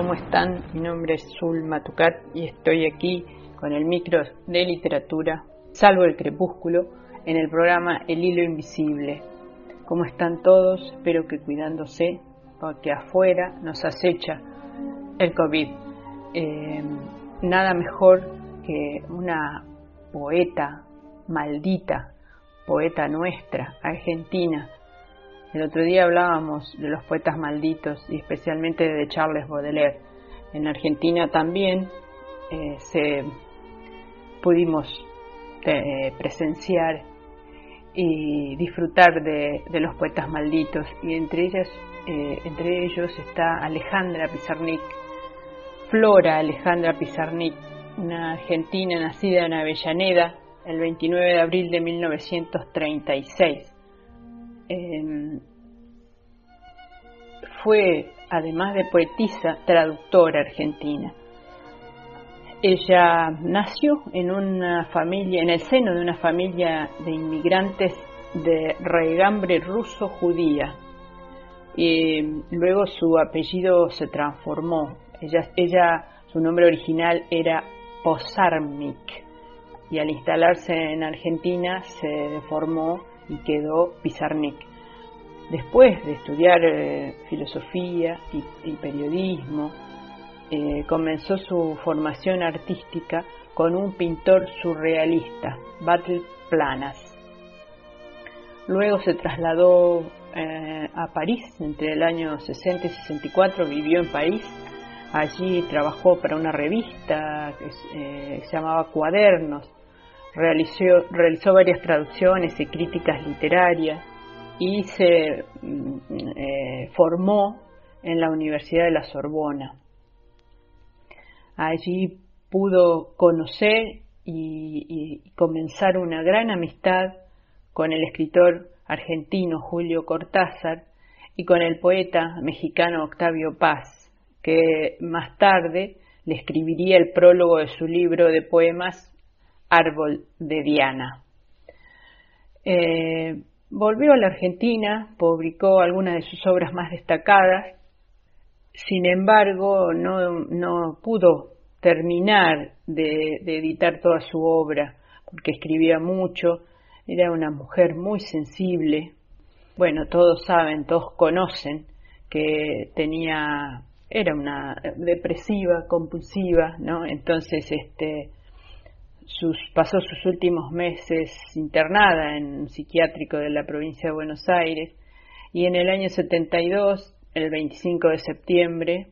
¿Cómo están? Mi nombre es Zulma Tucat y estoy aquí con el micro de literatura, salvo el crepúsculo, en el programa El Hilo Invisible. ¿Cómo están todos? Espero que cuidándose, porque afuera nos acecha el COVID. Eh, nada mejor que una poeta maldita, poeta nuestra, argentina. El otro día hablábamos de los poetas malditos y especialmente de Charles Baudelaire. En Argentina también eh, se pudimos eh, presenciar y disfrutar de, los poetas malditos y entre ellas eh, entre ellos está Alejandra Pizarnik Flora Alejandra Pizarnik una argentina nacida en Avellaneda el 29 de abril de 1936 eh, fue además de poetisa traductora argentina ella nació en una familia, en el seno de una familia de inmigrantes de regambre ruso-judía. Y luego su apellido se transformó. Ella, ella, su nombre original era Posarmik. Y al instalarse en Argentina se deformó y quedó Pizarnik. Después de estudiar eh, filosofía y, periodismo, eh, comenzó su formación artística con un pintor surrealista, Battle Planas. Luego se trasladó eh, a París entre el año 60 y 64, vivió en París. Allí trabajó para una revista que se llamaba Cuadernos. Realizó, realizó varias traducciones y críticas literarias y se mm, formó en la Universidad de la Sorbona. Allí pudo conocer y, y, comenzar una gran amistad con el escritor argentino Julio Cortázar y con el poeta mexicano Octavio Paz, que más tarde le escribiría el prólogo de su libro de poemas Árbol de Diana. Eh, volvió a la Argentina, publicó algunas de sus obras más destacadas sin embargo, no, no pudo terminar de, de, editar toda su obra, porque escribía mucho, era una mujer muy sensible. Bueno, todos saben, todos conocen que tenía, era una depresiva, compulsiva, ¿no? Entonces, este, sus, pasó sus últimos meses internada en un psiquiátrico de la provincia de Buenos Aires y en el año 72 el 25 de septiembre,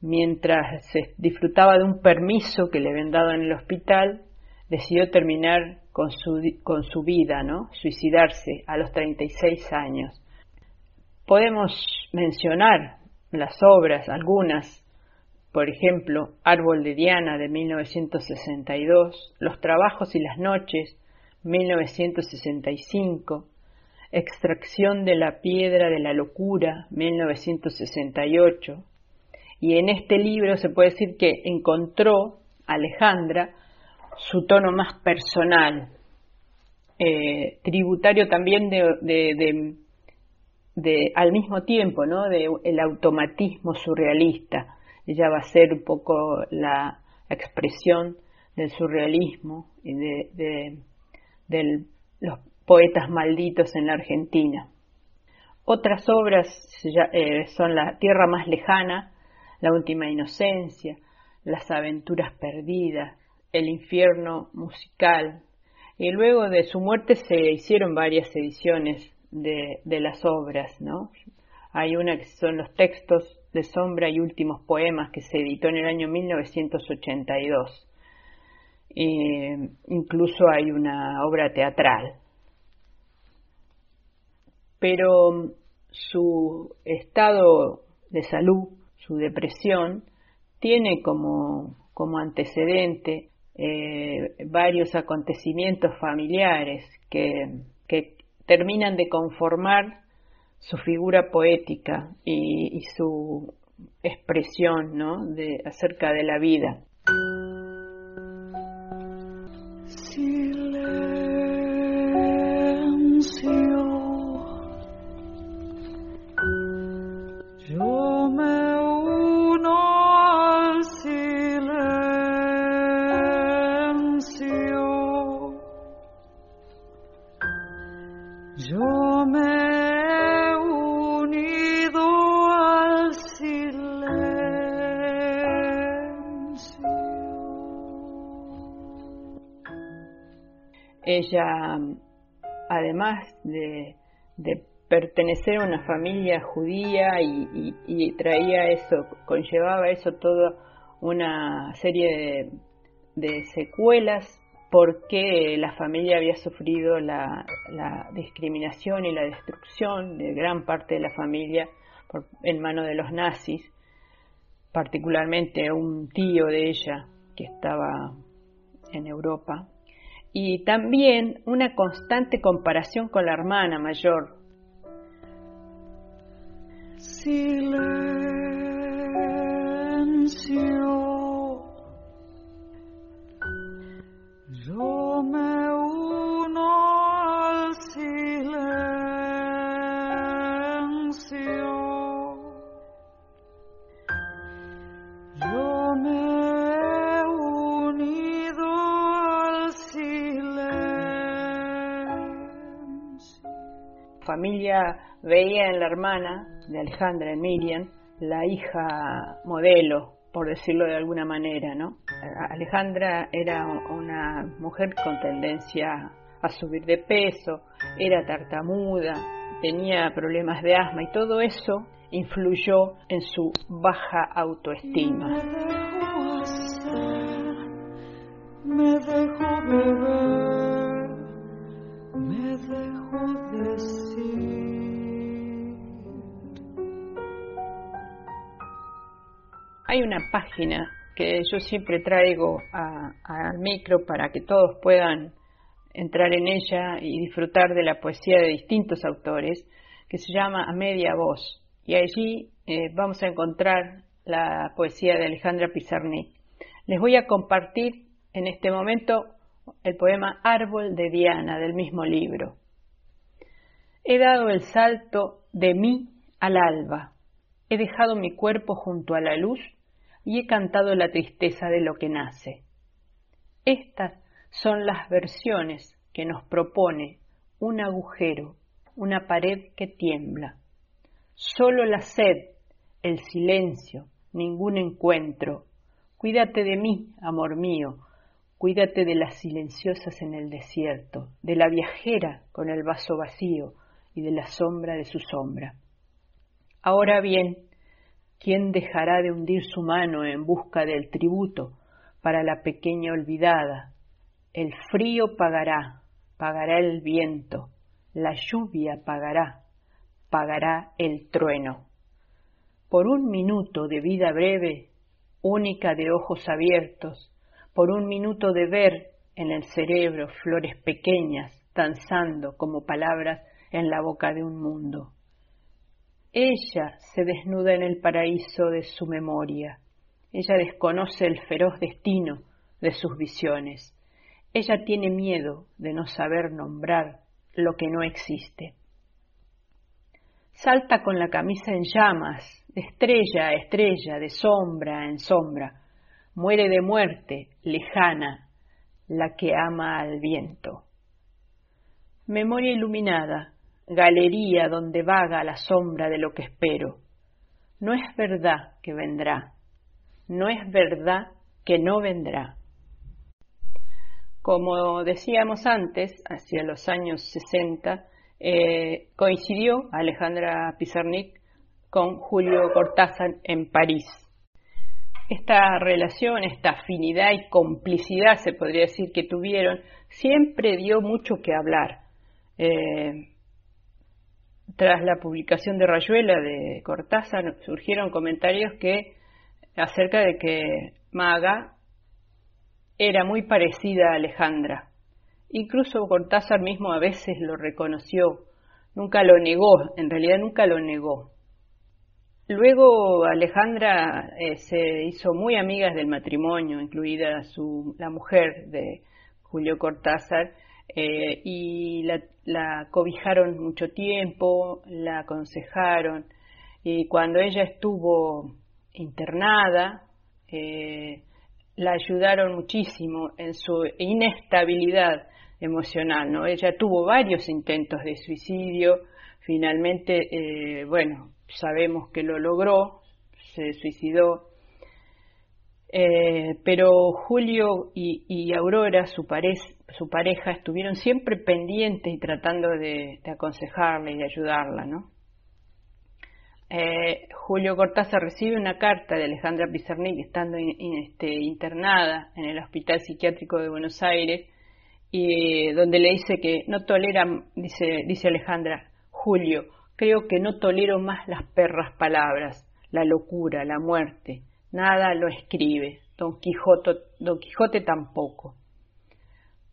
mientras se disfrutaba de un permiso que le habían dado en el hospital, decidió terminar con su, con su vida, ¿no? suicidarse a los 36 años. Podemos mencionar las obras, algunas, por ejemplo, Árbol de Diana de 1962, Los trabajos y las noches, 1965, Extracción de la piedra de la locura, 1968. Y en este libro se puede decir que encontró Alejandra su tono más personal, eh, tributario también de, de, al mismo tiempo, ¿no? De el automatismo surrealista. Ella va a ser un poco la expresión del surrealismo y de, los poetas malditos en la Argentina. Otras obras eh, son La Tierra más lejana, La Última Inocencia, Las Aventuras Perdidas, El Infierno Musical. Y luego de su muerte se hicieron varias ediciones de, de las obras, ¿no? Hay una que son los textos de Sombra y Últimos Poemas que se editó en el año 1982. incluso hay una obra teatral. Pero su estado de salud, su depresión, tiene como, como antecedente eh, varios acontecimientos familiares que, que terminan de conformar su figura poética y, su expresión ¿no? de, acerca de la vida. Ella, además de, pertenecer a una familia judía y, traía eso, conllevaba eso toda una serie de, secuelas porque la familia había sufrido la, discriminación y la destrucción de gran parte de la familia en manos de los nazis, particularmente un tío de ella que estaba en Europa y también una constante comparación con la hermana mayor. Silencio. Familia veía en la hermana de Alejandra, en Miriam, la hija modelo, por decirlo de alguna manera, ¿no? Alejandra era una mujer con tendencia a subir de peso, era tartamuda, tenía problemas de asma y todo eso influyó en su baja autoestima. Hay una página que yo siempre traigo al micro para que todos puedan entrar en ella y disfrutar de la poesía de distintos autores, que se llama A Media Voz. Y allí eh, vamos a encontrar la poesía de Alejandra Pizarnik. Les voy a compartir en este momento el poema Árbol de Diana del mismo libro. He dado el salto de mí al alba, he dejado mi cuerpo junto a la luz y he cantado la tristeza de lo que nace. Estas son las versiones que nos propone un agujero, una pared que tiembla. Solo la sed, el silencio, ningún encuentro. Cuídate de mí, amor mío, cuídate de las silenciosas en el desierto, de la viajera con el vaso vacío y de la sombra de su sombra. Ahora bien, ¿Quién dejará de hundir su mano en busca del tributo para la pequeña olvidada? El frío pagará, pagará el viento, la lluvia pagará, pagará el trueno. Por un minuto de vida breve, única de ojos abiertos, por un minuto de ver en el cerebro flores pequeñas danzando como palabras en la boca de un mundo. Ella se desnuda en el paraíso de su memoria. Ella desconoce el feroz destino de sus visiones. Ella tiene miedo de no saber nombrar lo que no existe. Salta con la camisa en llamas, de estrella a estrella, de sombra en sombra. Muere de muerte, lejana, la que ama al viento. Memoria iluminada, galería donde vaga la sombra de lo que espero. No es verdad que vendrá, no es verdad que no vendrá. Como decíamos antes, hacia los años 60, eh, coincidió Alejandra Pizarnik con Julio Cortázar en París. Esta relación, esta afinidad y complicidad, se podría decir, que tuvieron, siempre dio mucho que hablar. Eh, tras la publicación de Rayuela de Cortázar surgieron comentarios que acerca de que Maga era muy parecida a Alejandra. Incluso Cortázar mismo a veces lo reconoció, nunca lo negó, en realidad nunca lo negó. Luego Alejandra eh, se hizo muy amiga del matrimonio, incluida su, la mujer de Julio Cortázar, eh, y la, cobijaron mucho tiempo, la aconsejaron, y cuando ella estuvo internada, eh, la ayudaron muchísimo en su inestabilidad emocional, ¿no? Ella tuvo varios intentos de suicidio, finalmente, eh, bueno, sabemos que lo logró, se suicidó, eh, pero Julio y, Aurora, su, su, pareja, estuvieron siempre pendientes y tratando de, aconsejarla y de ayudarla, ¿no? Eh, Julio Cortázar recibe una carta de Alejandra Pizarnik estando este, internada en el Hospital Psiquiátrico de Buenos Aires y donde le dice que no tolera, dice, dice Alejandra, Julio, creo que no tolero más las perras palabras, la locura, la muerte, nada lo escribe, Don Don Quijote tampoco.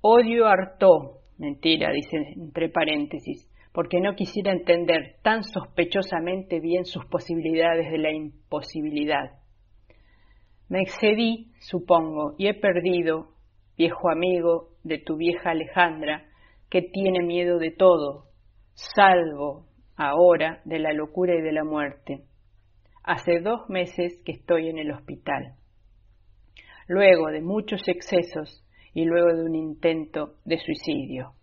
Odio hartó, mentira, dice entre paréntesis, porque no quisiera entender tan sospechosamente bien sus posibilidades de la imposibilidad. Me excedí, supongo, y he perdido, viejo amigo de tu vieja Alejandra, que tiene miedo de todo, salvo ahora de la locura y de la muerte. Hace dos meses que estoy en el hospital. Luego de muchos excesos y luego de un intento de suicidio.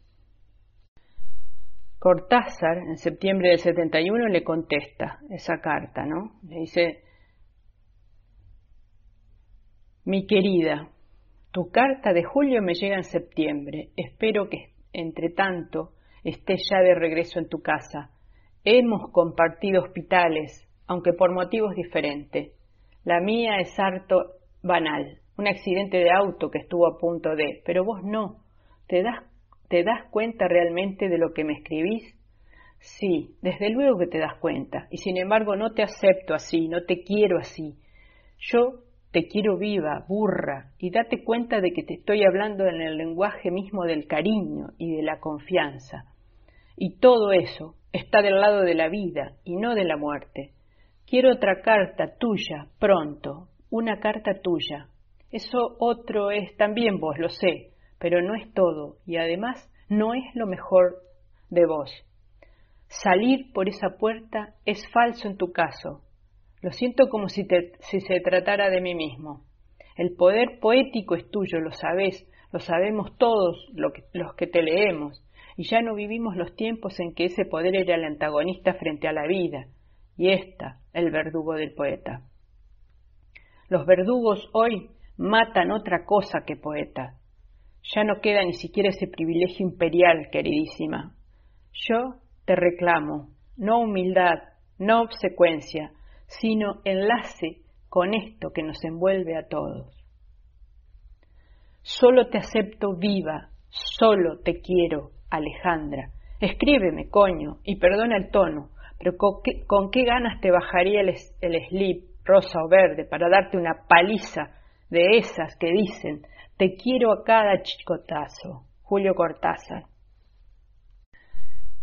Cortázar, en septiembre del 71, le contesta esa carta, ¿no? Le dice, mi querida, tu carta de julio me llega en septiembre. Espero que, entre tanto, estés ya de regreso en tu casa. Hemos compartido hospitales, aunque por motivos diferentes. La mía es harto banal, un accidente de auto que estuvo a punto de, pero vos no. ¿Te das ¿Te das cuenta realmente de lo que me escribís? Sí, desde luego que te das cuenta, y sin embargo no te acepto así, no te quiero así. Yo te quiero viva, burra, y date cuenta de que te estoy hablando en el lenguaje mismo del cariño y de la confianza. Y todo eso está del lado de la vida y no de la muerte. Quiero otra carta tuya, pronto, una carta tuya. Eso otro es también vos, lo sé, pero no es todo y además no es lo mejor de vos. Salir por esa puerta es falso en tu caso. Lo siento como si, se tratara de mí mismo. El poder poético es tuyo, lo sabés, lo sabemos todos los que te leemos, y ya no vivimos los tiempos en que ese poder era el antagonista frente a la vida, y ésta el verdugo del poeta. Los verdugos hoy matan otra cosa que poeta, ya no queda ni siquiera ese privilegio imperial, queridísima. Yo te reclamo, no humildad, no obsecuencia, sino enlace con esto que nos envuelve a todos. Solo te acepto viva, solo te quiero, Alejandra. Escríbeme, coño, y perdona el tono, pero con qué, ganas te bajaría el, el slip rosa o verde para darte una paliza de esas que dicen te quiero a cada chicotazo. Julio Cortázar.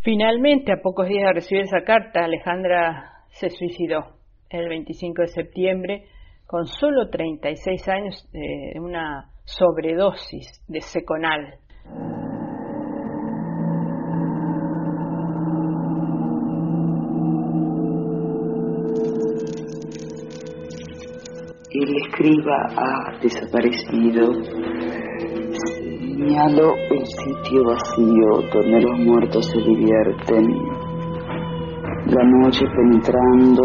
Finalmente, a pocos días de recibir esa carta, Alejandra se suicidó el 25 de septiembre con solo 36 años de una sobredosis de seconal. El escriba ha desaparecido. Señalo el sitio vacío donde los muertos se divierten la noche penetrando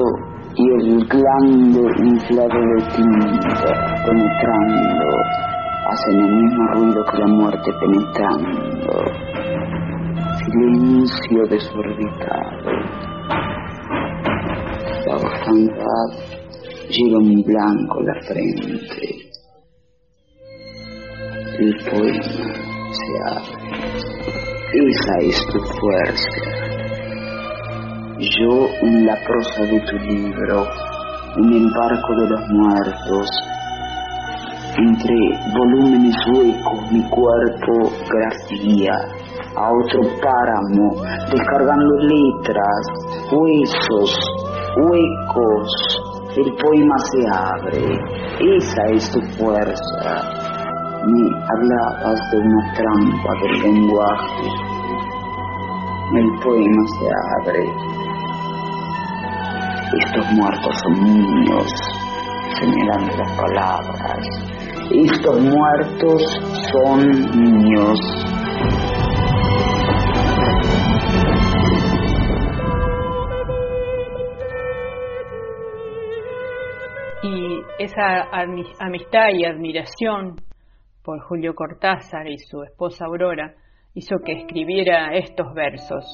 y el glande inflado de tinta penetrando hacen el mismo ruido que la muerte penetrando. Silencio desorbitado. La orfandad un blanco la frente. El poema se abre. Esa es tu fuerza yo en la prosa de tu libro, en el barco de los muertos, entre volúmenes huecos mi cuerpo grafía a otro páramo, descargando letras, huesos, huecos, el poema se abre, esa es tu fuerza. Me hablabas de una trampa del lenguaje, el poema se abre, estos muertos son niños, señalando las palabras. Estos muertos son niños. Esa amistad y admiración por Julio Cortázar y su esposa Aurora hizo que escribiera estos versos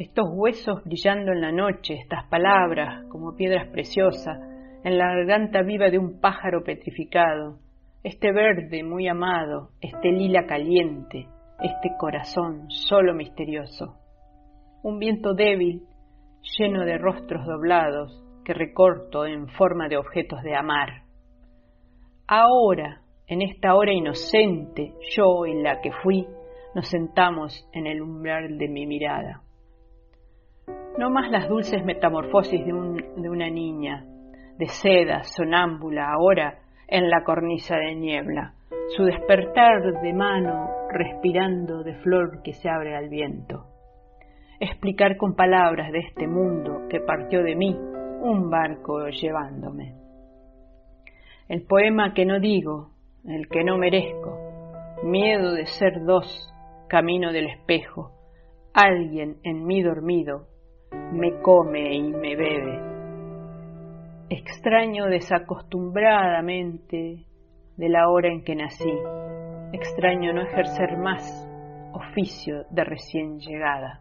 estos huesos brillando en la noche, estas palabras como piedras preciosas, en la garganta viva de un pájaro petrificado, este verde muy amado, este lila caliente, este corazón solo misterioso. Un viento débil, lleno de rostros doblados, que recorto en forma de objetos de amar. Ahora, en esta hora inocente, yo y la que fui, nos sentamos en el umbral de mi mirada. No más las dulces metamorfosis de, una niña, de seda, sonámbula, ahora en la cornisa de niebla, su despertar de mano respirando de flor que se abre al viento. Explicar con palabras de este mundo que partió de mí un barco llevándome. El poema que no digo, el que no merezco, miedo de ser dos, camino del espejo, alguien en mí dormido, me come y me bebe. Extraño desacostumbradamente de la hora en que nací. Extraño no ejercer más oficio de recién llegada.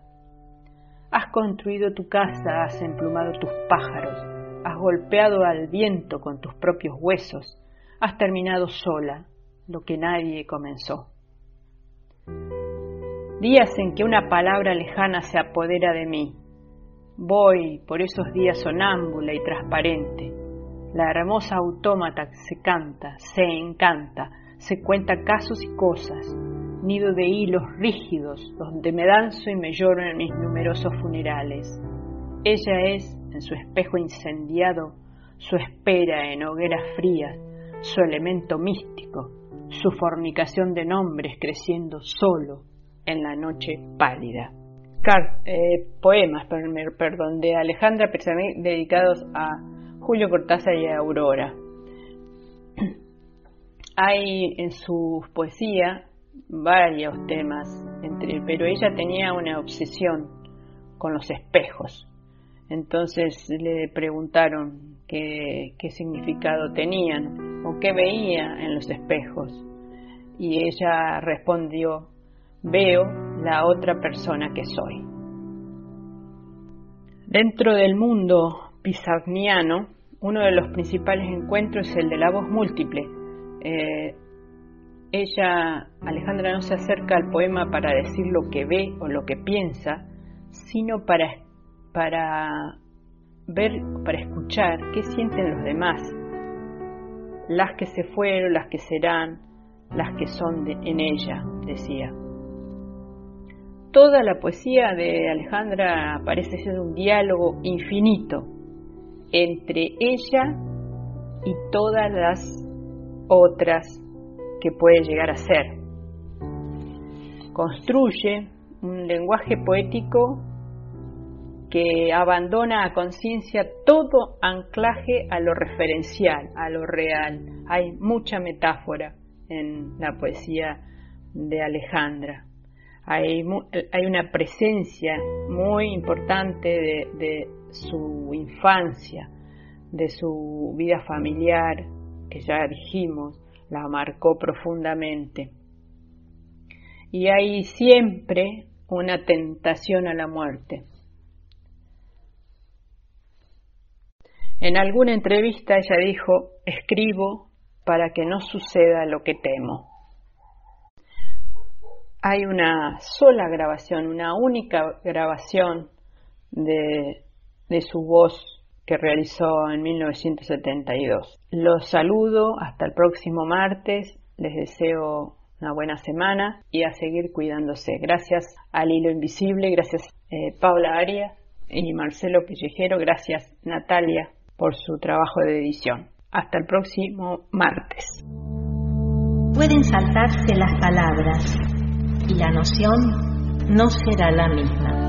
Has construido tu casa, has emplumado tus pájaros, has golpeado al viento con tus propios huesos, has terminado sola lo que nadie comenzó. Días en que una palabra lejana se apodera de mí, Voy por esos días sonámbula y transparente. La hermosa autómata se canta, se encanta, se cuenta casos y cosas, nido de hilos rígidos donde me danzo y me lloro en mis numerosos funerales. Ella es, en su espejo incendiado, su espera en hogueras frías, su elemento místico, su fornicación de nombres creciendo solo en la noche pálida eh, poemas perdón, de Alejandra Pezamí dedicados a Julio Cortázar y a Aurora. Hay en su poesía varios temas, entre, pero ella tenía una obsesión con los espejos. Entonces le preguntaron qué, qué significado tenían o qué veía en los espejos. Y ella respondió, veo la otra persona que soy. Dentro del mundo pizarniano, uno de los principales encuentros es el de la voz múltiple. Eh, ella, Alejandra, no se acerca al poema para decir lo que ve o lo que piensa, sino para, para ver, para escuchar qué sienten los demás, las que se fueron, las que serán, las que son en ella, decía. Toda la poesía de Alejandra parece ser un diálogo infinito entre ella y todas las otras que puede llegar a ser. Construye un lenguaje poético que abandona a conciencia todo anclaje a lo referencial, a lo real. Hay mucha metáfora en la poesía de Alejandra. hay, hay una presencia muy importante de, de su infancia, de su vida familiar, que ya dijimos, la marcó profundamente. Y hay siempre una tentación a la muerte. En alguna entrevista ella dijo, escribo para que no suceda lo que temo. Hay una sola grabación, una única grabación de, de su voz que realizó en 1972. Los saludo hasta el próximo martes, les deseo una buena semana y a seguir cuidándose. Gracias al Hilo Invisible, gracias eh, Paula Arias y Marcelo Pellejero, gracias Natalia por su trabajo de edición. Hasta el próximo martes. Pueden saltarse las palabras y la noción no será la misma.